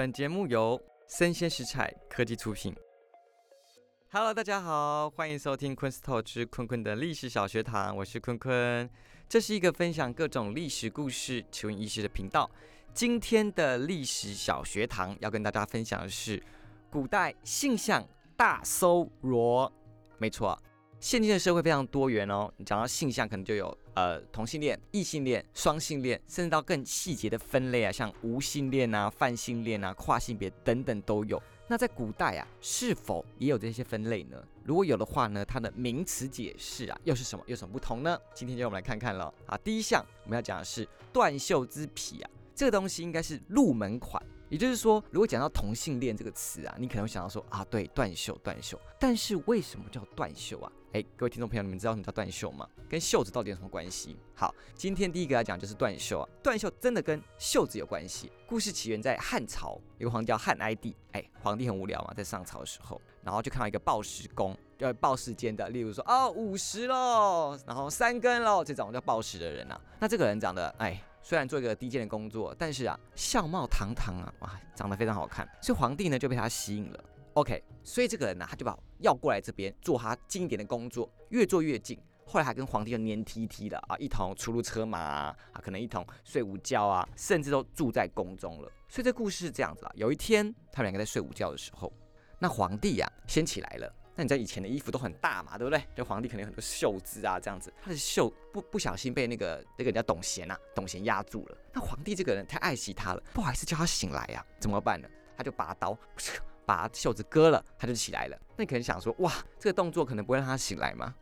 本节目由生鲜食材科技出品。Hello，大家好，欢迎收听昆斯透之坤坤的历史小学堂，我是坤坤。这是一个分享各种历史故事、奇闻异事的频道。今天的历史小学堂要跟大家分享的是古代性向大搜罗。没错，现今的社会非常多元哦。你讲到性向，可能就有呃同性恋、异性恋、双性恋，甚至到更细节的分类啊，像无性恋啊、泛性恋啊、跨性别等等都有。那在古代啊，是否也有这些分类呢？如果有的话呢，它的名词解释啊又是什么？有什么不同呢？今天就我们来看看了啊。第一项我们要讲的是断袖之癖啊，这个东西应该是入门款。也就是说，如果讲到同性恋这个词啊，你可能会想到说啊，对，断袖，断袖。但是为什么叫断袖啊？哎，各位听众朋友，你们知道什么叫断袖吗？跟袖子到底有什么关系？好，今天第一个要讲就是断袖啊。断袖真的跟袖子有关系。故事起源在汉朝，有个皇帝叫汉哀帝。哎，皇帝很无聊嘛，在上朝的时候，然后就看到一个报时工，要报时间的，例如说哦五十喽，然后三更喽，这种叫报时的人啊。那这个人长得哎。虽然做一个低贱的工作，但是啊，相貌堂堂啊，哇，长得非常好看，所以皇帝呢就被他吸引了。OK，所以这个人呢，他就把要过来这边做他近一点的工作，越做越近。后来还跟皇帝就黏 T T 的啊，一同出入车马啊，可能一同睡午觉啊，甚至都住在宫中了。所以这故事是这样子啊，有一天他们两个在睡午觉的时候，那皇帝呀先起来了。那你知道以前的衣服都很大嘛，对不对？就皇帝肯定有很多袖子啊，这样子，他的袖不不小心被那个那个人家董贤啊，董贤压住了。那皇帝这个人太爱惜他了，不好意思叫他醒来呀，怎么办呢？他就拔刀把袖子割了，他就起来了。那你可能想说，哇，这个动作可能不会让他醒来吗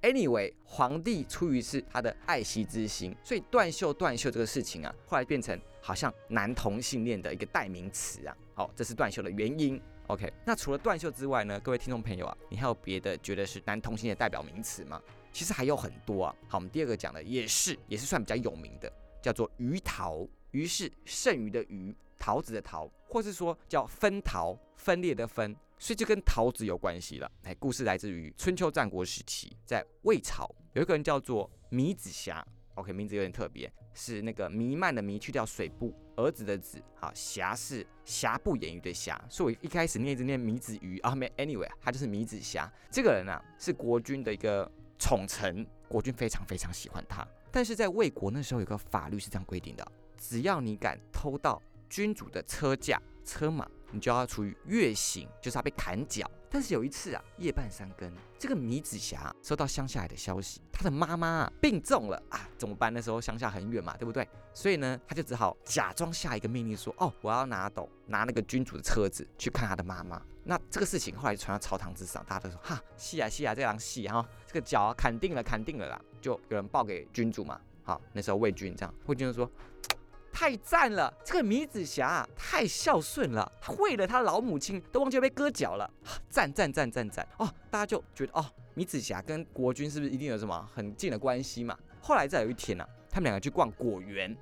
？Anyway，皇帝出于是他的爱惜之心，所以断袖断袖这个事情啊，后来变成好像男同性恋的一个代名词啊。好，这是断袖的原因。OK，那除了断袖之外呢？各位听众朋友啊，你还有别的觉得是男同性的代表名词吗？其实还有很多啊。好，我们第二个讲的也是，也是算比较有名的，叫做鱼桃。鱼是剩余的鱼，桃子的桃，或是说叫分桃，分裂的分，所以就跟桃子有关系了。哎，故事来自于春秋战国时期，在魏朝有一个人叫做米子瑕。OK，名字有点特别，是那个弥漫的弥去掉水部儿子的子，好瑕是瑕不掩瑜的瑕，所以我一开始念一直念弥子鱼啊，没 anyway，他就是弥子瑕。这个人啊是国君的一个宠臣，国君非常非常喜欢他。但是在魏国那时候有个法律是这样规定的，只要你敢偷盗君主的车驾车马。你就要处于月刑，就是他被砍脚。但是有一次啊，夜半三更，这个米子霞收到乡下来的消息，她的妈妈啊病重了啊，怎么办？那时候乡下很远嘛，对不对？所以呢，他就只好假装下一个命令，说：“哦，我要拿斗拿那个君主的车子去看他的妈妈。”那这个事情后来传到朝堂之上，大家都说：“哈，戏啊戏啊，这样戏哈，这个脚啊砍定了，砍定了啦！”就有人报给君主嘛。好，那时候魏军这样，魏军就说。太赞了！这个米子霞太孝顺了，为了他老母亲都忘记被割脚了，赞赞赞赞赞哦！大家就觉得哦，米子霞跟国君是不是一定有什么很近的关系嘛？后来再有一天呢，他们两个去逛果园。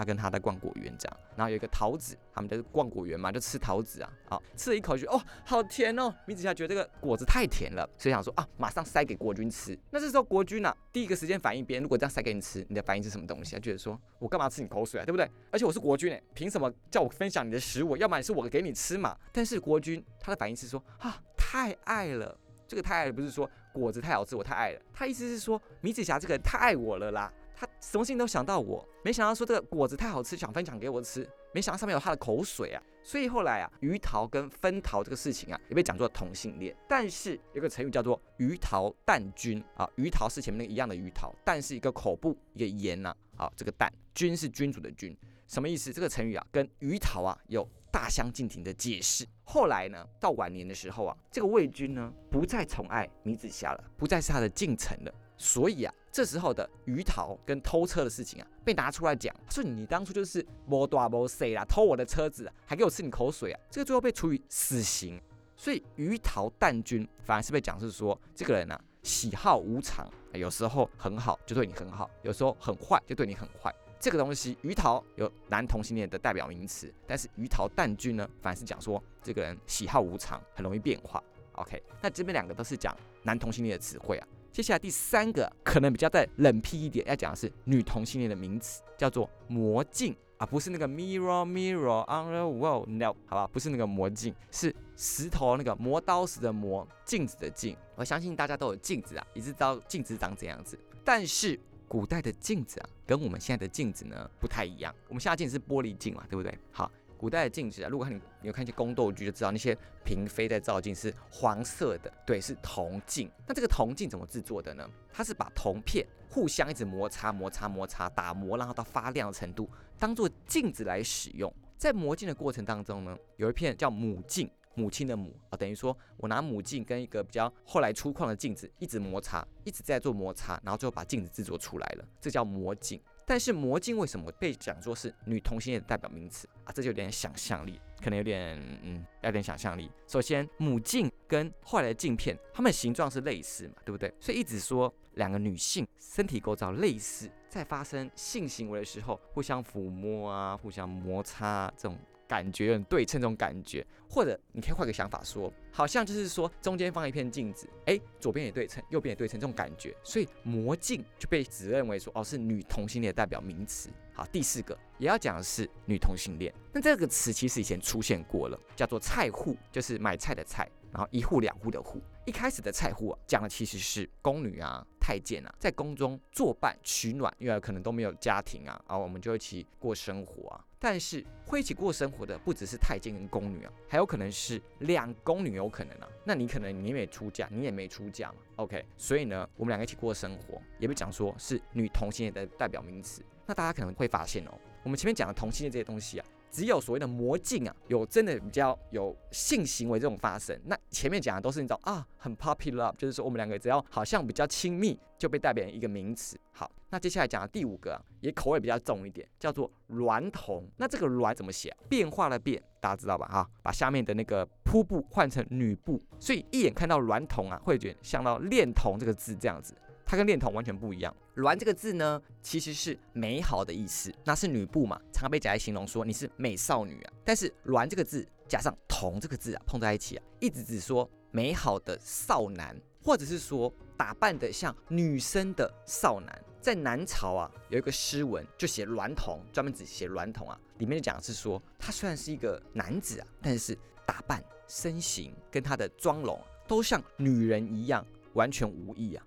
他跟他在逛果园这样，然后有一个桃子，他们在逛果园嘛，就吃桃子啊。好，吃了一口就哦，好甜哦。米子霞觉得这个果子太甜了，所以想说啊，马上塞给国君吃。那这时候国君呢，第一个时间反应，别人如果这样塞给你吃，你的反应是什么东西？他觉得说我干嘛吃你口水啊，对不对？而且我是国君哎，凭什么叫我分享你的食物？要么是我给你吃嘛。但是国君他的反应是说啊，太爱了。这个太爱不是说果子太好吃，我太爱了。他意思是说米子霞这个人太爱我了啦。他什么事情都想到我，没想到说这个果子太好吃，想分享给我吃，没想到上面有他的口水啊！所以后来啊，鱼桃跟分桃这个事情啊，也被讲作同性恋。但是有个成语叫做鱼桃蛋君啊，鱼桃是前面那个一样的鱼桃，蛋是一个口部一个言呐，好，这个蛋君是君主的君，什么意思？这个成语啊，跟鱼桃啊有大相径庭的解释。后来呢，到晚年的时候啊，这个魏军呢不再宠爱米子夏了，不再是他的近臣了。所以啊，这时候的鱼逃跟偷车的事情啊，被拿出来讲，说你当初就是摸大摸小啦，偷我的车子啊，还给我吃你口水啊，这个最后被处以死刑。所以鱼逃蛋君反而是被讲是说，这个人呢喜好无常，有时候很好就对你很好，有时候很坏就对你很坏。这个东西鱼桃有男同性恋的代表名词，但是鱼桃蛋君呢，反而是讲说这个人喜好无常，很容易变化。OK，那这边两个都是讲男同性恋的词汇啊。接下来第三个可能比较再冷僻一点，要讲的是女同性恋的名词，叫做魔镜。啊，不是那个 mirror mirror on the wall，no，好吧，不是那个魔镜，是石头那个磨刀石的磨，镜子的镜。我相信大家都有镜子啊，也知道镜子长怎样子。但是古代的镜子啊，跟我们现在的镜子呢不太一样。我们现在镜子是玻璃镜嘛，对不对？好。古代的镜子啊，如果你你有看一些宫斗剧，就知道那些嫔妃在照镜是黄色的，对，是铜镜。那这个铜镜怎么制作的呢？它是把铜片互相一直摩擦、摩擦、摩擦、打磨，然后到发亮的程度，当做镜子来使用。在磨镜的过程当中呢，有一片叫母镜，母亲的母啊，等于说我拿母镜跟一个比较后来粗犷的镜子一直摩擦，一直在做摩擦，然后最后把镜子制作出来了，这叫魔镜。但是魔镜为什么被讲作是女同性恋的代表名词啊？这就有点想象力，可能有点嗯，有点想象力。首先，母镜跟后来的镜片，它们形状是类似嘛，对不对？所以一直说两个女性身体构造类似，在发生性行为的时候，互相抚摸啊，互相摩擦这种。感觉有点对称这种感觉，或者你可以换个想法说，好像就是说中间放一片镜子，哎，左边也对称，右边也对称这种感觉，所以魔镜就被指认为说哦是女同性恋代表名词。好，第四个也要讲的是女同性恋，那这个词其实以前出现过了，叫做菜户，就是买菜的菜，然后一户两户的户。一开始的菜户啊，讲的其实是宫女啊、太监啊，在宫中作伴取暖，因为可能都没有家庭啊，然后我们就一起过生活啊。但是会一起过生活的不只是太监跟宫女啊，还有可能是两宫女有可能啊。那你可能你没出嫁，你也没出嫁嘛，OK？所以呢，我们两个一起过生活，也被讲说是女同性恋的代表名词。那大家可能会发现哦，我们前面讲的同性恋这些东西啊。只有所谓的魔镜啊，有真的比较有性行为这种发生。那前面讲的都是你知道啊，很 popular，就是说我们两个只要好像比较亲密，就被代表一个名词。好，那接下来讲的第五个啊，也口味比较重一点，叫做娈童。那这个娈怎么写？变化的变，大家知道吧？哈，把下面的那个瀑布换成女部，所以一眼看到娈童啊，会觉得像到恋童这个字这样子。它跟恋童完全不一样。鸾这个字呢，其实是美好的意思，那是女部嘛，常常被夹来形容说你是美少女啊。但是鸾这个字加上童这个字啊，碰在一起啊，一直只说美好的少男，或者是说打扮的像女生的少男。在南朝啊，有一个诗文就写娈童，专门只写娈童啊，里面就讲的是说，他虽然是一个男子啊，但是打扮身形跟他的妆容都像女人一样，完全无异啊。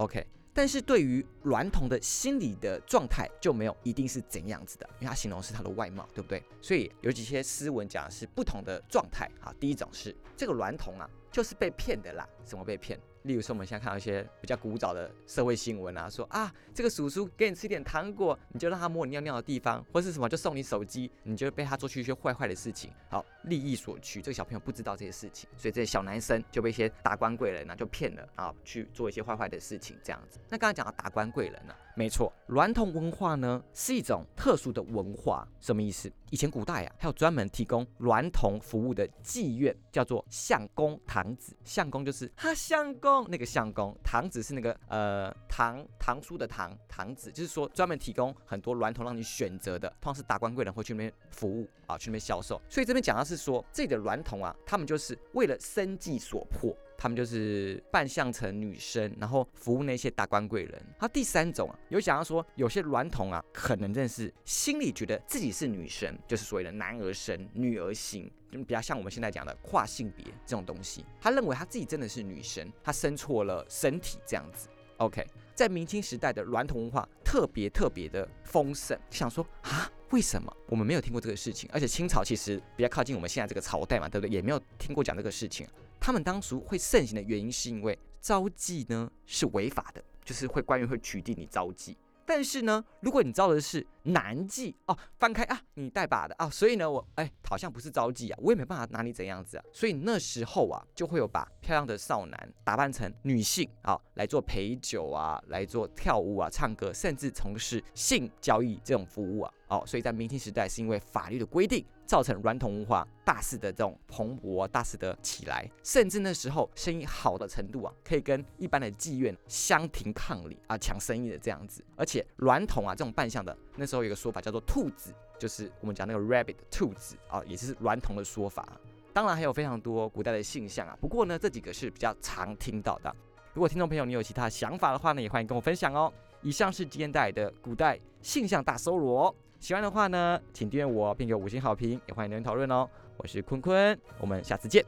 OK，但是对于娈童的心理的状态就没有一定是怎样子的，因为他形容是他的外貌，对不对？所以有几些诗文讲的是不同的状态。好，第一种是这个娈童啊，就是被骗的啦。怎么被骗？例如说，我们现在看到一些比较古早的社会新闻啊，说啊，这个叔叔给你吃点糖果，你就让他摸你尿尿的地方，或是什么就送你手机，你就被他做去一些坏坏的事情，好，利益所趋。这个小朋友不知道这些事情，所以这些小男生就被一些达官贵人呢就骗了啊，去做一些坏坏的事情这样子。那刚才讲到达官贵人呢？没错，娈童文化呢是一种特殊的文化，什么意思？以前古代啊，还有专门提供娈童服务的妓院，叫做相公堂子。相公就是哈相公，那个相公，堂子是那个呃堂堂叔的堂堂子，就是说专门提供很多娈童让你选择的，通常是达官贵人会去那边服务啊，去那边销售。所以这边讲的是说，这里的娈童啊，他们就是为了生计所迫。他们就是扮相成女生，然后服务那些达官贵人。他第三种啊，有讲到说，有些娈童啊，可能真的是心里觉得自己是女生，就是所谓的男儿身，女儿心，就比较像我们现在讲的跨性别这种东西。他认为他自己真的是女生，他生错了身体这样子。OK，在明清时代的娈童文化特别特别的丰盛。想说啊，为什么我们没有听过这个事情？而且清朝其实比较靠近我们现在这个朝代嘛，对不对？也没有听过讲这个事情。他们当初会盛行的原因，是因为招妓呢是违法的，就是会官员会取缔你招妓。但是呢，如果你招的是男妓哦，翻开啊，你带把的啊，所以呢，我哎好像不是招妓啊，我也没办法拿你怎样子啊。所以那时候啊，就会有把漂亮的少男打扮成女性啊，来做陪酒啊，来做跳舞啊、唱歌，甚至从事性交易这种服务啊。哦，所以在明清时代，是因为法律的规定，造成软童文化大肆的这种蓬勃、大肆的起来，甚至那时候生意好的程度啊，可以跟一般的妓院相庭抗礼啊，抢生意的这样子。而且软童啊，这种扮相的，那时候有个说法叫做“兔子”，就是我们讲那个 rabbit 兔子啊，也是娈童的说法。当然还有非常多古代的性象啊，不过呢，这几个是比较常听到的。如果听众朋友你有其他想法的话呢，也欢迎跟我分享哦。以上是今天带来的古代性象大搜罗。喜欢的话呢，请订阅我并给五星好评，也欢迎留言讨论哦。我是坤坤，我们下次见，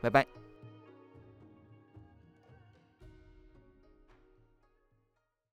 拜拜。